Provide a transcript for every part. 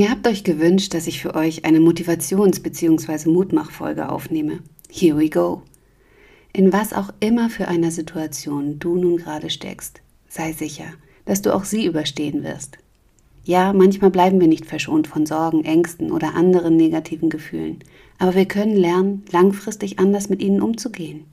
Ihr habt euch gewünscht, dass ich für euch eine Motivations- bzw. Mutmachfolge aufnehme. Here we go. In was auch immer für einer Situation du nun gerade steckst, sei sicher, dass du auch sie überstehen wirst. Ja, manchmal bleiben wir nicht verschont von Sorgen, Ängsten oder anderen negativen Gefühlen, aber wir können lernen, langfristig anders mit ihnen umzugehen.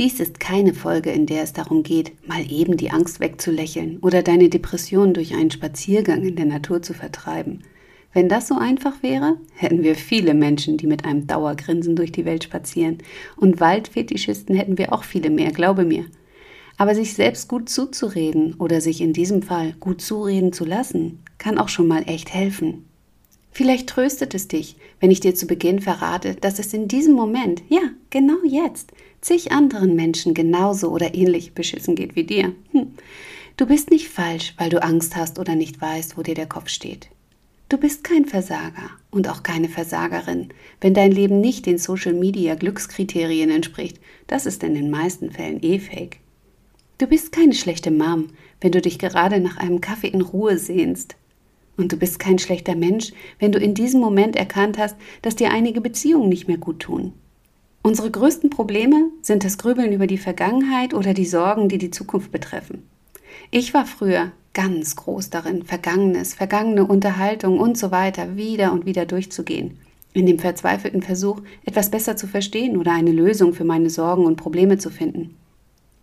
Dies ist keine Folge, in der es darum geht, mal eben die Angst wegzulächeln oder deine Depression durch einen Spaziergang in der Natur zu vertreiben, wenn das so einfach wäre, hätten wir viele Menschen, die mit einem Dauergrinsen durch die Welt spazieren. Und Waldfetischisten hätten wir auch viele mehr, glaube mir. Aber sich selbst gut zuzureden oder sich in diesem Fall gut zureden zu lassen, kann auch schon mal echt helfen. Vielleicht tröstet es dich, wenn ich dir zu Beginn verrate, dass es in diesem Moment, ja, genau jetzt, zig anderen Menschen genauso oder ähnlich beschissen geht wie dir. Hm. Du bist nicht falsch, weil du Angst hast oder nicht weißt, wo dir der Kopf steht. Du bist kein Versager und auch keine Versagerin, wenn dein Leben nicht den Social-Media Glückskriterien entspricht. Das ist in den meisten Fällen eh fake. Du bist keine schlechte Mom, wenn du dich gerade nach einem Kaffee in Ruhe sehnst. Und du bist kein schlechter Mensch, wenn du in diesem Moment erkannt hast, dass dir einige Beziehungen nicht mehr gut tun. Unsere größten Probleme sind das Grübeln über die Vergangenheit oder die Sorgen, die die Zukunft betreffen. Ich war früher ganz groß darin, Vergangenes, vergangene Unterhaltung und so weiter wieder und wieder durchzugehen. In dem verzweifelten Versuch, etwas besser zu verstehen oder eine Lösung für meine Sorgen und Probleme zu finden.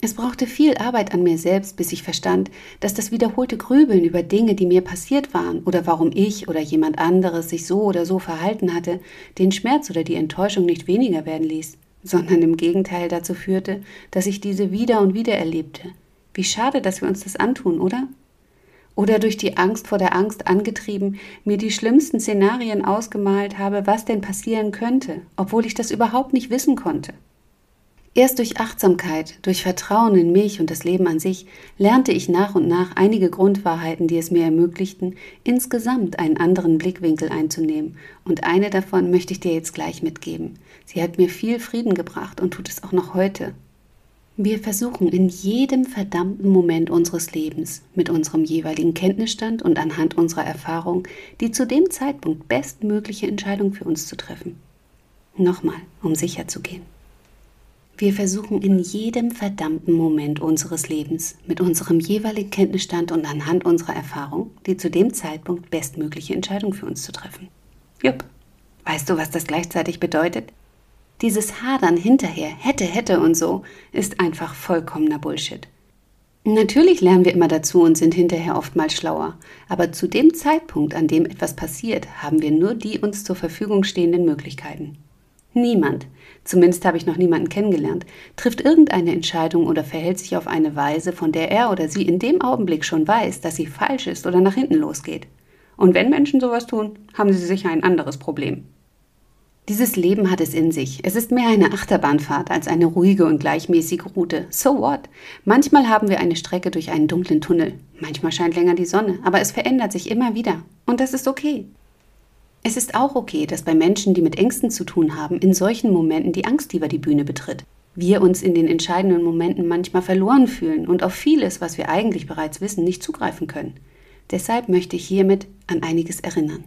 Es brauchte viel Arbeit an mir selbst, bis ich verstand, dass das wiederholte Grübeln über Dinge, die mir passiert waren oder warum ich oder jemand anderes sich so oder so verhalten hatte, den Schmerz oder die Enttäuschung nicht weniger werden ließ, sondern im Gegenteil dazu führte, dass ich diese wieder und wieder erlebte. Wie schade, dass wir uns das antun, oder? Oder durch die Angst vor der Angst angetrieben, mir die schlimmsten Szenarien ausgemalt habe, was denn passieren könnte, obwohl ich das überhaupt nicht wissen konnte. Erst durch Achtsamkeit, durch Vertrauen in mich und das Leben an sich lernte ich nach und nach einige Grundwahrheiten, die es mir ermöglichten, insgesamt einen anderen Blickwinkel einzunehmen. Und eine davon möchte ich dir jetzt gleich mitgeben. Sie hat mir viel Frieden gebracht und tut es auch noch heute. Wir versuchen in jedem verdammten Moment unseres Lebens mit unserem jeweiligen Kenntnisstand und anhand unserer Erfahrung die zu dem Zeitpunkt bestmögliche Entscheidung für uns zu treffen. Nochmal, um sicher zu gehen. Wir versuchen in jedem verdammten Moment unseres Lebens mit unserem jeweiligen Kenntnisstand und anhand unserer Erfahrung die zu dem Zeitpunkt bestmögliche Entscheidung für uns zu treffen. Jupp. Weißt du, was das gleichzeitig bedeutet? Dieses Hadern hinterher, hätte, hätte und so, ist einfach vollkommener Bullshit. Natürlich lernen wir immer dazu und sind hinterher oftmals schlauer, aber zu dem Zeitpunkt, an dem etwas passiert, haben wir nur die uns zur Verfügung stehenden Möglichkeiten. Niemand, zumindest habe ich noch niemanden kennengelernt, trifft irgendeine Entscheidung oder verhält sich auf eine Weise, von der er oder sie in dem Augenblick schon weiß, dass sie falsch ist oder nach hinten losgeht. Und wenn Menschen sowas tun, haben sie sicher ein anderes Problem. Dieses Leben hat es in sich. Es ist mehr eine Achterbahnfahrt als eine ruhige und gleichmäßige Route. So what? Manchmal haben wir eine Strecke durch einen dunklen Tunnel. Manchmal scheint länger die Sonne, aber es verändert sich immer wieder. Und das ist okay. Es ist auch okay, dass bei Menschen, die mit Ängsten zu tun haben, in solchen Momenten die Angst über die Bühne betritt. Wir uns in den entscheidenden Momenten manchmal verloren fühlen und auf vieles, was wir eigentlich bereits wissen, nicht zugreifen können. Deshalb möchte ich hiermit an einiges erinnern.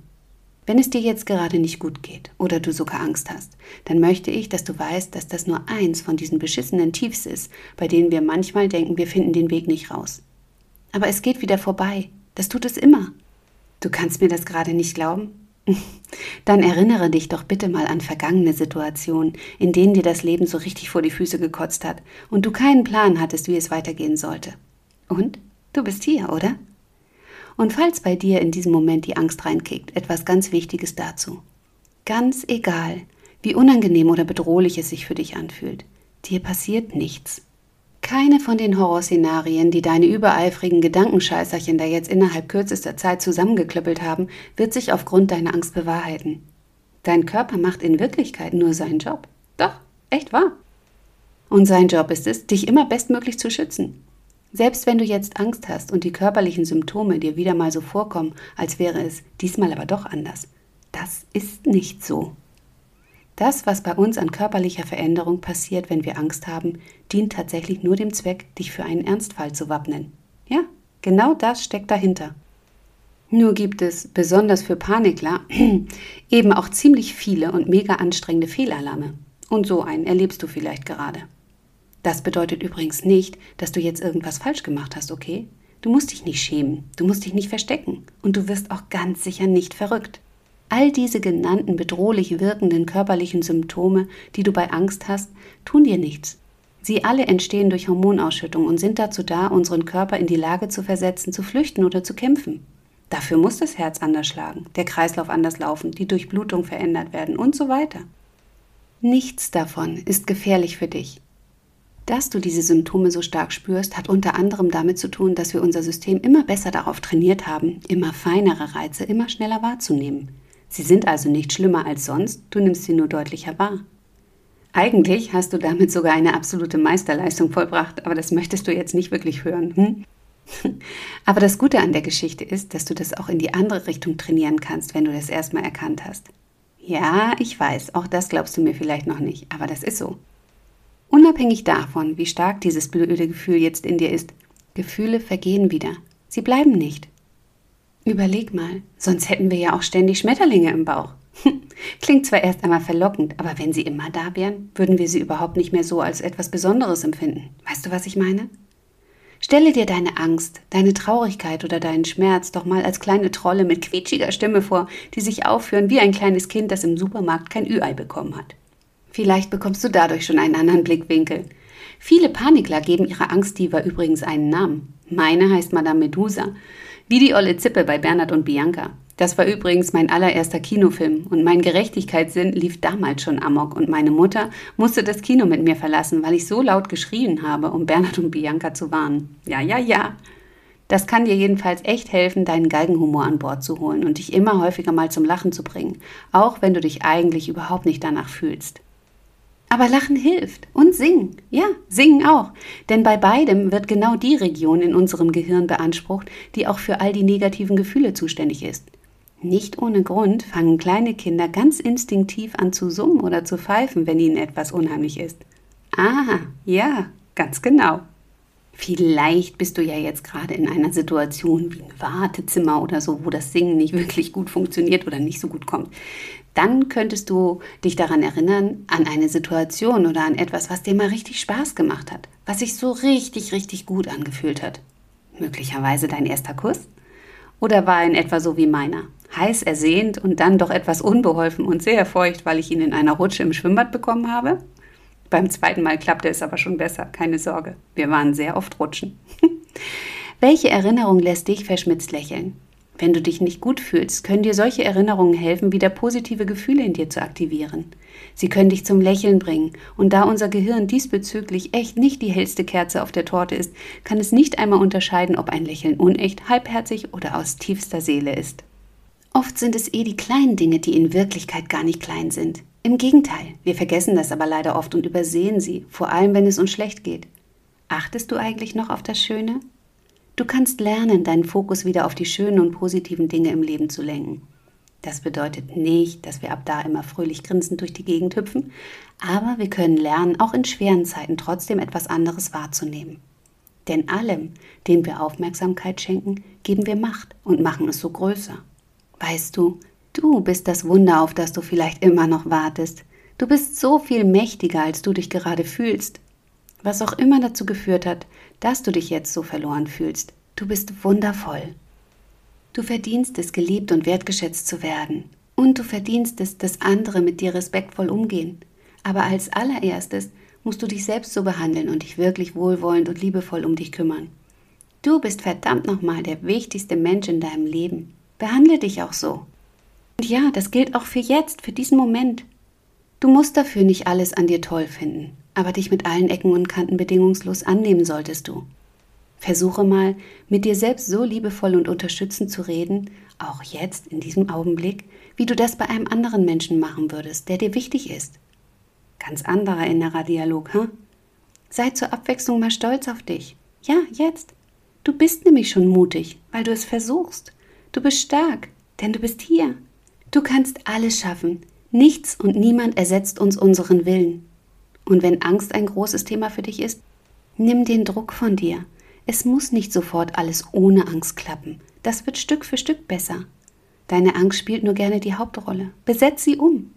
Wenn es dir jetzt gerade nicht gut geht oder du sogar Angst hast, dann möchte ich, dass du weißt, dass das nur eins von diesen beschissenen Tiefs ist, bei denen wir manchmal denken, wir finden den Weg nicht raus. Aber es geht wieder vorbei. Das tut es immer. Du kannst mir das gerade nicht glauben? Dann erinnere dich doch bitte mal an vergangene Situationen, in denen dir das Leben so richtig vor die Füße gekotzt hat und du keinen Plan hattest, wie es weitergehen sollte. Und? Du bist hier, oder? Und falls bei dir in diesem Moment die Angst reinkickt, etwas ganz Wichtiges dazu. Ganz egal, wie unangenehm oder bedrohlich es sich für dich anfühlt, dir passiert nichts. Keine von den Horrorszenarien, die deine übereifrigen Gedankenscheißerchen da jetzt innerhalb kürzester Zeit zusammengeklöppelt haben, wird sich aufgrund deiner Angst bewahrheiten. Dein Körper macht in Wirklichkeit nur seinen Job. Doch, echt wahr. Und sein Job ist es, dich immer bestmöglich zu schützen. Selbst wenn du jetzt Angst hast und die körperlichen Symptome dir wieder mal so vorkommen, als wäre es diesmal aber doch anders. Das ist nicht so. Das, was bei uns an körperlicher Veränderung passiert, wenn wir Angst haben, dient tatsächlich nur dem Zweck, dich für einen Ernstfall zu wappnen. Ja, genau das steckt dahinter. Nur gibt es, besonders für Panikler, eben auch ziemlich viele und mega anstrengende Fehlalarme. Und so einen erlebst du vielleicht gerade. Das bedeutet übrigens nicht, dass du jetzt irgendwas falsch gemacht hast, okay? Du musst dich nicht schämen, du musst dich nicht verstecken und du wirst auch ganz sicher nicht verrückt. All diese genannten bedrohlich wirkenden körperlichen Symptome, die du bei Angst hast, tun dir nichts. Sie alle entstehen durch Hormonausschüttung und sind dazu da, unseren Körper in die Lage zu versetzen, zu flüchten oder zu kämpfen. Dafür muss das Herz anders schlagen, der Kreislauf anders laufen, die Durchblutung verändert werden und so weiter. Nichts davon ist gefährlich für dich. Dass du diese Symptome so stark spürst, hat unter anderem damit zu tun, dass wir unser System immer besser darauf trainiert haben, immer feinere Reize immer schneller wahrzunehmen. Sie sind also nicht schlimmer als sonst, du nimmst sie nur deutlicher wahr. Eigentlich hast du damit sogar eine absolute Meisterleistung vollbracht, aber das möchtest du jetzt nicht wirklich hören. Hm? aber das Gute an der Geschichte ist, dass du das auch in die andere Richtung trainieren kannst, wenn du das erstmal erkannt hast. Ja, ich weiß, auch das glaubst du mir vielleicht noch nicht, aber das ist so. Unabhängig davon, wie stark dieses blöde Gefühl jetzt in dir ist, Gefühle vergehen wieder. Sie bleiben nicht. Überleg mal, sonst hätten wir ja auch ständig Schmetterlinge im Bauch. Klingt zwar erst einmal verlockend, aber wenn sie immer da wären, würden wir sie überhaupt nicht mehr so als etwas Besonderes empfinden. Weißt du, was ich meine? Stelle dir deine Angst, deine Traurigkeit oder deinen Schmerz doch mal als kleine Trolle mit quietschiger Stimme vor, die sich aufführen wie ein kleines Kind, das im Supermarkt kein Ü-Ei bekommen hat. Vielleicht bekommst du dadurch schon einen anderen Blickwinkel. Viele Panikler geben ihrer Angstdiva übrigens einen Namen. Meine heißt Madame Medusa. Wie die olle Zippe bei Bernhard und Bianca. Das war übrigens mein allererster Kinofilm und mein Gerechtigkeitssinn lief damals schon amok und meine Mutter musste das Kino mit mir verlassen, weil ich so laut geschrien habe, um Bernhard und Bianca zu warnen. Ja, ja, ja. Das kann dir jedenfalls echt helfen, deinen Galgenhumor an Bord zu holen und dich immer häufiger mal zum Lachen zu bringen, auch wenn du dich eigentlich überhaupt nicht danach fühlst. Aber Lachen hilft und Singen. Ja, Singen auch. Denn bei beidem wird genau die Region in unserem Gehirn beansprucht, die auch für all die negativen Gefühle zuständig ist. Nicht ohne Grund fangen kleine Kinder ganz instinktiv an zu summen oder zu pfeifen, wenn ihnen etwas unheimlich ist. Aha, ja, ganz genau. Vielleicht bist du ja jetzt gerade in einer Situation wie ein Wartezimmer oder so, wo das Singen nicht wirklich gut funktioniert oder nicht so gut kommt. Dann könntest du dich daran erinnern, an eine Situation oder an etwas, was dir mal richtig Spaß gemacht hat, was sich so richtig, richtig gut angefühlt hat. Möglicherweise dein erster Kuss? Oder war er in etwa so wie meiner? Heiß ersehnt und dann doch etwas unbeholfen und sehr feucht, weil ich ihn in einer Rutsche im Schwimmbad bekommen habe? Beim zweiten Mal klappte es aber schon besser, keine Sorge. Wir waren sehr oft rutschen. Welche Erinnerung lässt dich verschmitzt lächeln? Wenn du dich nicht gut fühlst, können dir solche Erinnerungen helfen, wieder positive Gefühle in dir zu aktivieren. Sie können dich zum Lächeln bringen, und da unser Gehirn diesbezüglich echt nicht die hellste Kerze auf der Torte ist, kann es nicht einmal unterscheiden, ob ein Lächeln unecht, halbherzig oder aus tiefster Seele ist. Oft sind es eh die kleinen Dinge, die in Wirklichkeit gar nicht klein sind. Im Gegenteil, wir vergessen das aber leider oft und übersehen sie, vor allem wenn es uns schlecht geht. Achtest du eigentlich noch auf das Schöne? Du kannst lernen, deinen Fokus wieder auf die schönen und positiven Dinge im Leben zu lenken. Das bedeutet nicht, dass wir ab da immer fröhlich grinsend durch die Gegend hüpfen, aber wir können lernen, auch in schweren Zeiten trotzdem etwas anderes wahrzunehmen. Denn allem, dem wir Aufmerksamkeit schenken, geben wir Macht und machen es so größer. Weißt du, Du bist das Wunder, auf das du vielleicht immer noch wartest. Du bist so viel mächtiger, als du dich gerade fühlst. Was auch immer dazu geführt hat, dass du dich jetzt so verloren fühlst, du bist wundervoll. Du verdienst es, geliebt und wertgeschätzt zu werden. Und du verdienst es, dass andere mit dir respektvoll umgehen. Aber als allererstes musst du dich selbst so behandeln und dich wirklich wohlwollend und liebevoll um dich kümmern. Du bist verdammt nochmal der wichtigste Mensch in deinem Leben. Behandle dich auch so. Und ja, das gilt auch für jetzt, für diesen Moment. Du musst dafür nicht alles an dir toll finden, aber dich mit allen Ecken und Kanten bedingungslos annehmen solltest du. Versuche mal, mit dir selbst so liebevoll und unterstützend zu reden, auch jetzt in diesem Augenblick, wie du das bei einem anderen Menschen machen würdest, der dir wichtig ist. Ganz anderer innerer Dialog, hm? Sei zur Abwechslung mal stolz auf dich. Ja, jetzt. Du bist nämlich schon mutig, weil du es versuchst. Du bist stark, denn du bist hier. Du kannst alles schaffen. Nichts und niemand ersetzt uns unseren Willen. Und wenn Angst ein großes Thema für dich ist, nimm den Druck von dir. Es muss nicht sofort alles ohne Angst klappen. Das wird Stück für Stück besser. Deine Angst spielt nur gerne die Hauptrolle. Besetz sie um.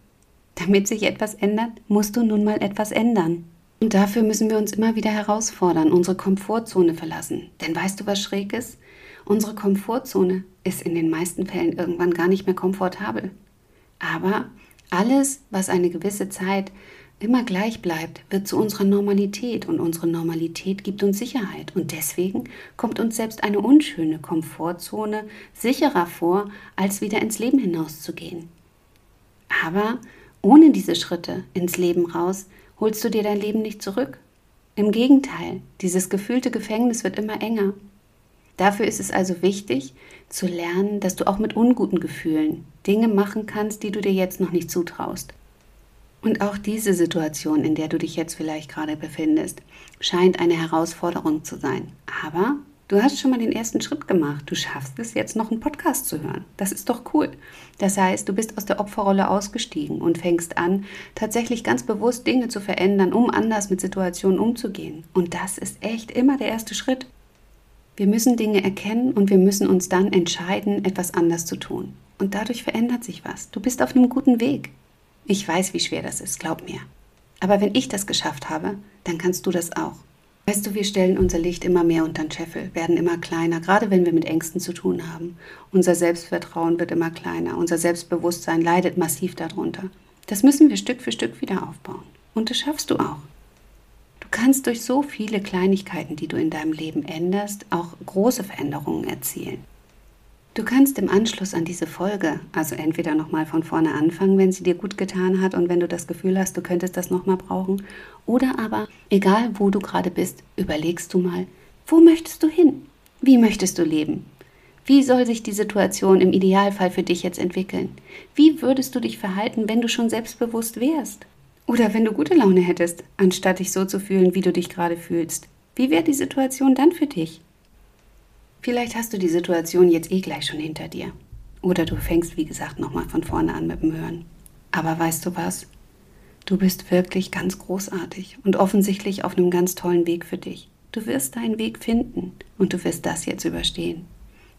Damit sich etwas ändert, musst du nun mal etwas ändern. Und dafür müssen wir uns immer wieder herausfordern, unsere Komfortzone verlassen. Denn weißt du, was schräg ist? Unsere Komfortzone ist in den meisten Fällen irgendwann gar nicht mehr komfortabel. Aber alles, was eine gewisse Zeit immer gleich bleibt, wird zu unserer Normalität und unsere Normalität gibt uns Sicherheit und deswegen kommt uns selbst eine unschöne Komfortzone sicherer vor, als wieder ins Leben hinauszugehen. Aber ohne diese Schritte ins Leben raus holst du dir dein Leben nicht zurück. Im Gegenteil, dieses gefühlte Gefängnis wird immer enger. Dafür ist es also wichtig zu lernen, dass du auch mit unguten Gefühlen Dinge machen kannst, die du dir jetzt noch nicht zutraust. Und auch diese Situation, in der du dich jetzt vielleicht gerade befindest, scheint eine Herausforderung zu sein. Aber du hast schon mal den ersten Schritt gemacht. Du schaffst es jetzt noch einen Podcast zu hören. Das ist doch cool. Das heißt, du bist aus der Opferrolle ausgestiegen und fängst an, tatsächlich ganz bewusst Dinge zu verändern, um anders mit Situationen umzugehen. Und das ist echt immer der erste Schritt. Wir müssen Dinge erkennen und wir müssen uns dann entscheiden, etwas anders zu tun. Und dadurch verändert sich was. Du bist auf einem guten Weg. Ich weiß, wie schwer das ist, glaub mir. Aber wenn ich das geschafft habe, dann kannst du das auch. Weißt du, wir stellen unser Licht immer mehr unter den Scheffel, werden immer kleiner, gerade wenn wir mit Ängsten zu tun haben. Unser Selbstvertrauen wird immer kleiner, unser Selbstbewusstsein leidet massiv darunter. Das müssen wir Stück für Stück wieder aufbauen. Und das schaffst du auch. Du kannst durch so viele Kleinigkeiten, die du in deinem Leben änderst, auch große Veränderungen erzielen. Du kannst im Anschluss an diese Folge, also entweder nochmal von vorne anfangen, wenn sie dir gut getan hat und wenn du das Gefühl hast, du könntest das nochmal brauchen, oder aber, egal wo du gerade bist, überlegst du mal, wo möchtest du hin? Wie möchtest du leben? Wie soll sich die Situation im Idealfall für dich jetzt entwickeln? Wie würdest du dich verhalten, wenn du schon selbstbewusst wärst? Oder wenn du gute Laune hättest, anstatt dich so zu fühlen, wie du dich gerade fühlst? Wie wäre die Situation dann für dich? Vielleicht hast du die Situation jetzt eh gleich schon hinter dir. Oder du fängst, wie gesagt, nochmal von vorne an mit dem Hören. Aber weißt du was? Du bist wirklich ganz großartig und offensichtlich auf einem ganz tollen Weg für dich. Du wirst deinen Weg finden und du wirst das jetzt überstehen.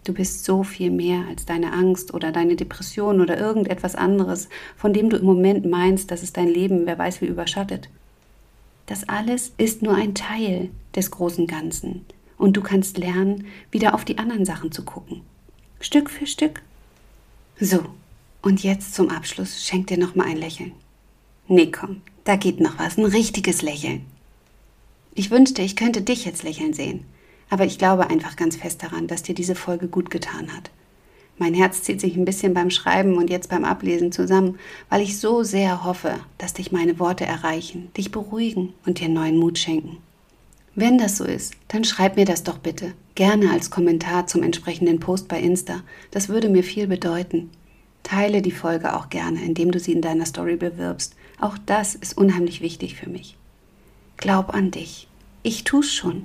Du bist so viel mehr als deine Angst oder deine Depression oder irgendetwas anderes, von dem du im Moment meinst, dass es dein Leben, wer weiß wie, überschattet. Das alles ist nur ein Teil des großen Ganzen und du kannst lernen, wieder auf die anderen Sachen zu gucken. Stück für Stück. So, und jetzt zum Abschluss schenk dir noch mal ein Lächeln. Nee, komm, da geht noch was, ein richtiges Lächeln. Ich wünschte, ich könnte dich jetzt lächeln sehen, aber ich glaube einfach ganz fest daran, dass dir diese Folge gut getan hat. Mein Herz zieht sich ein bisschen beim Schreiben und jetzt beim Ablesen zusammen, weil ich so sehr hoffe, dass dich meine Worte erreichen, dich beruhigen und dir neuen Mut schenken. Wenn das so ist, dann schreib mir das doch bitte, gerne als Kommentar zum entsprechenden Post bei Insta. Das würde mir viel bedeuten. Teile die Folge auch gerne, indem du sie in deiner Story bewirbst. Auch das ist unheimlich wichtig für mich. Glaub an dich. Ich tu's schon.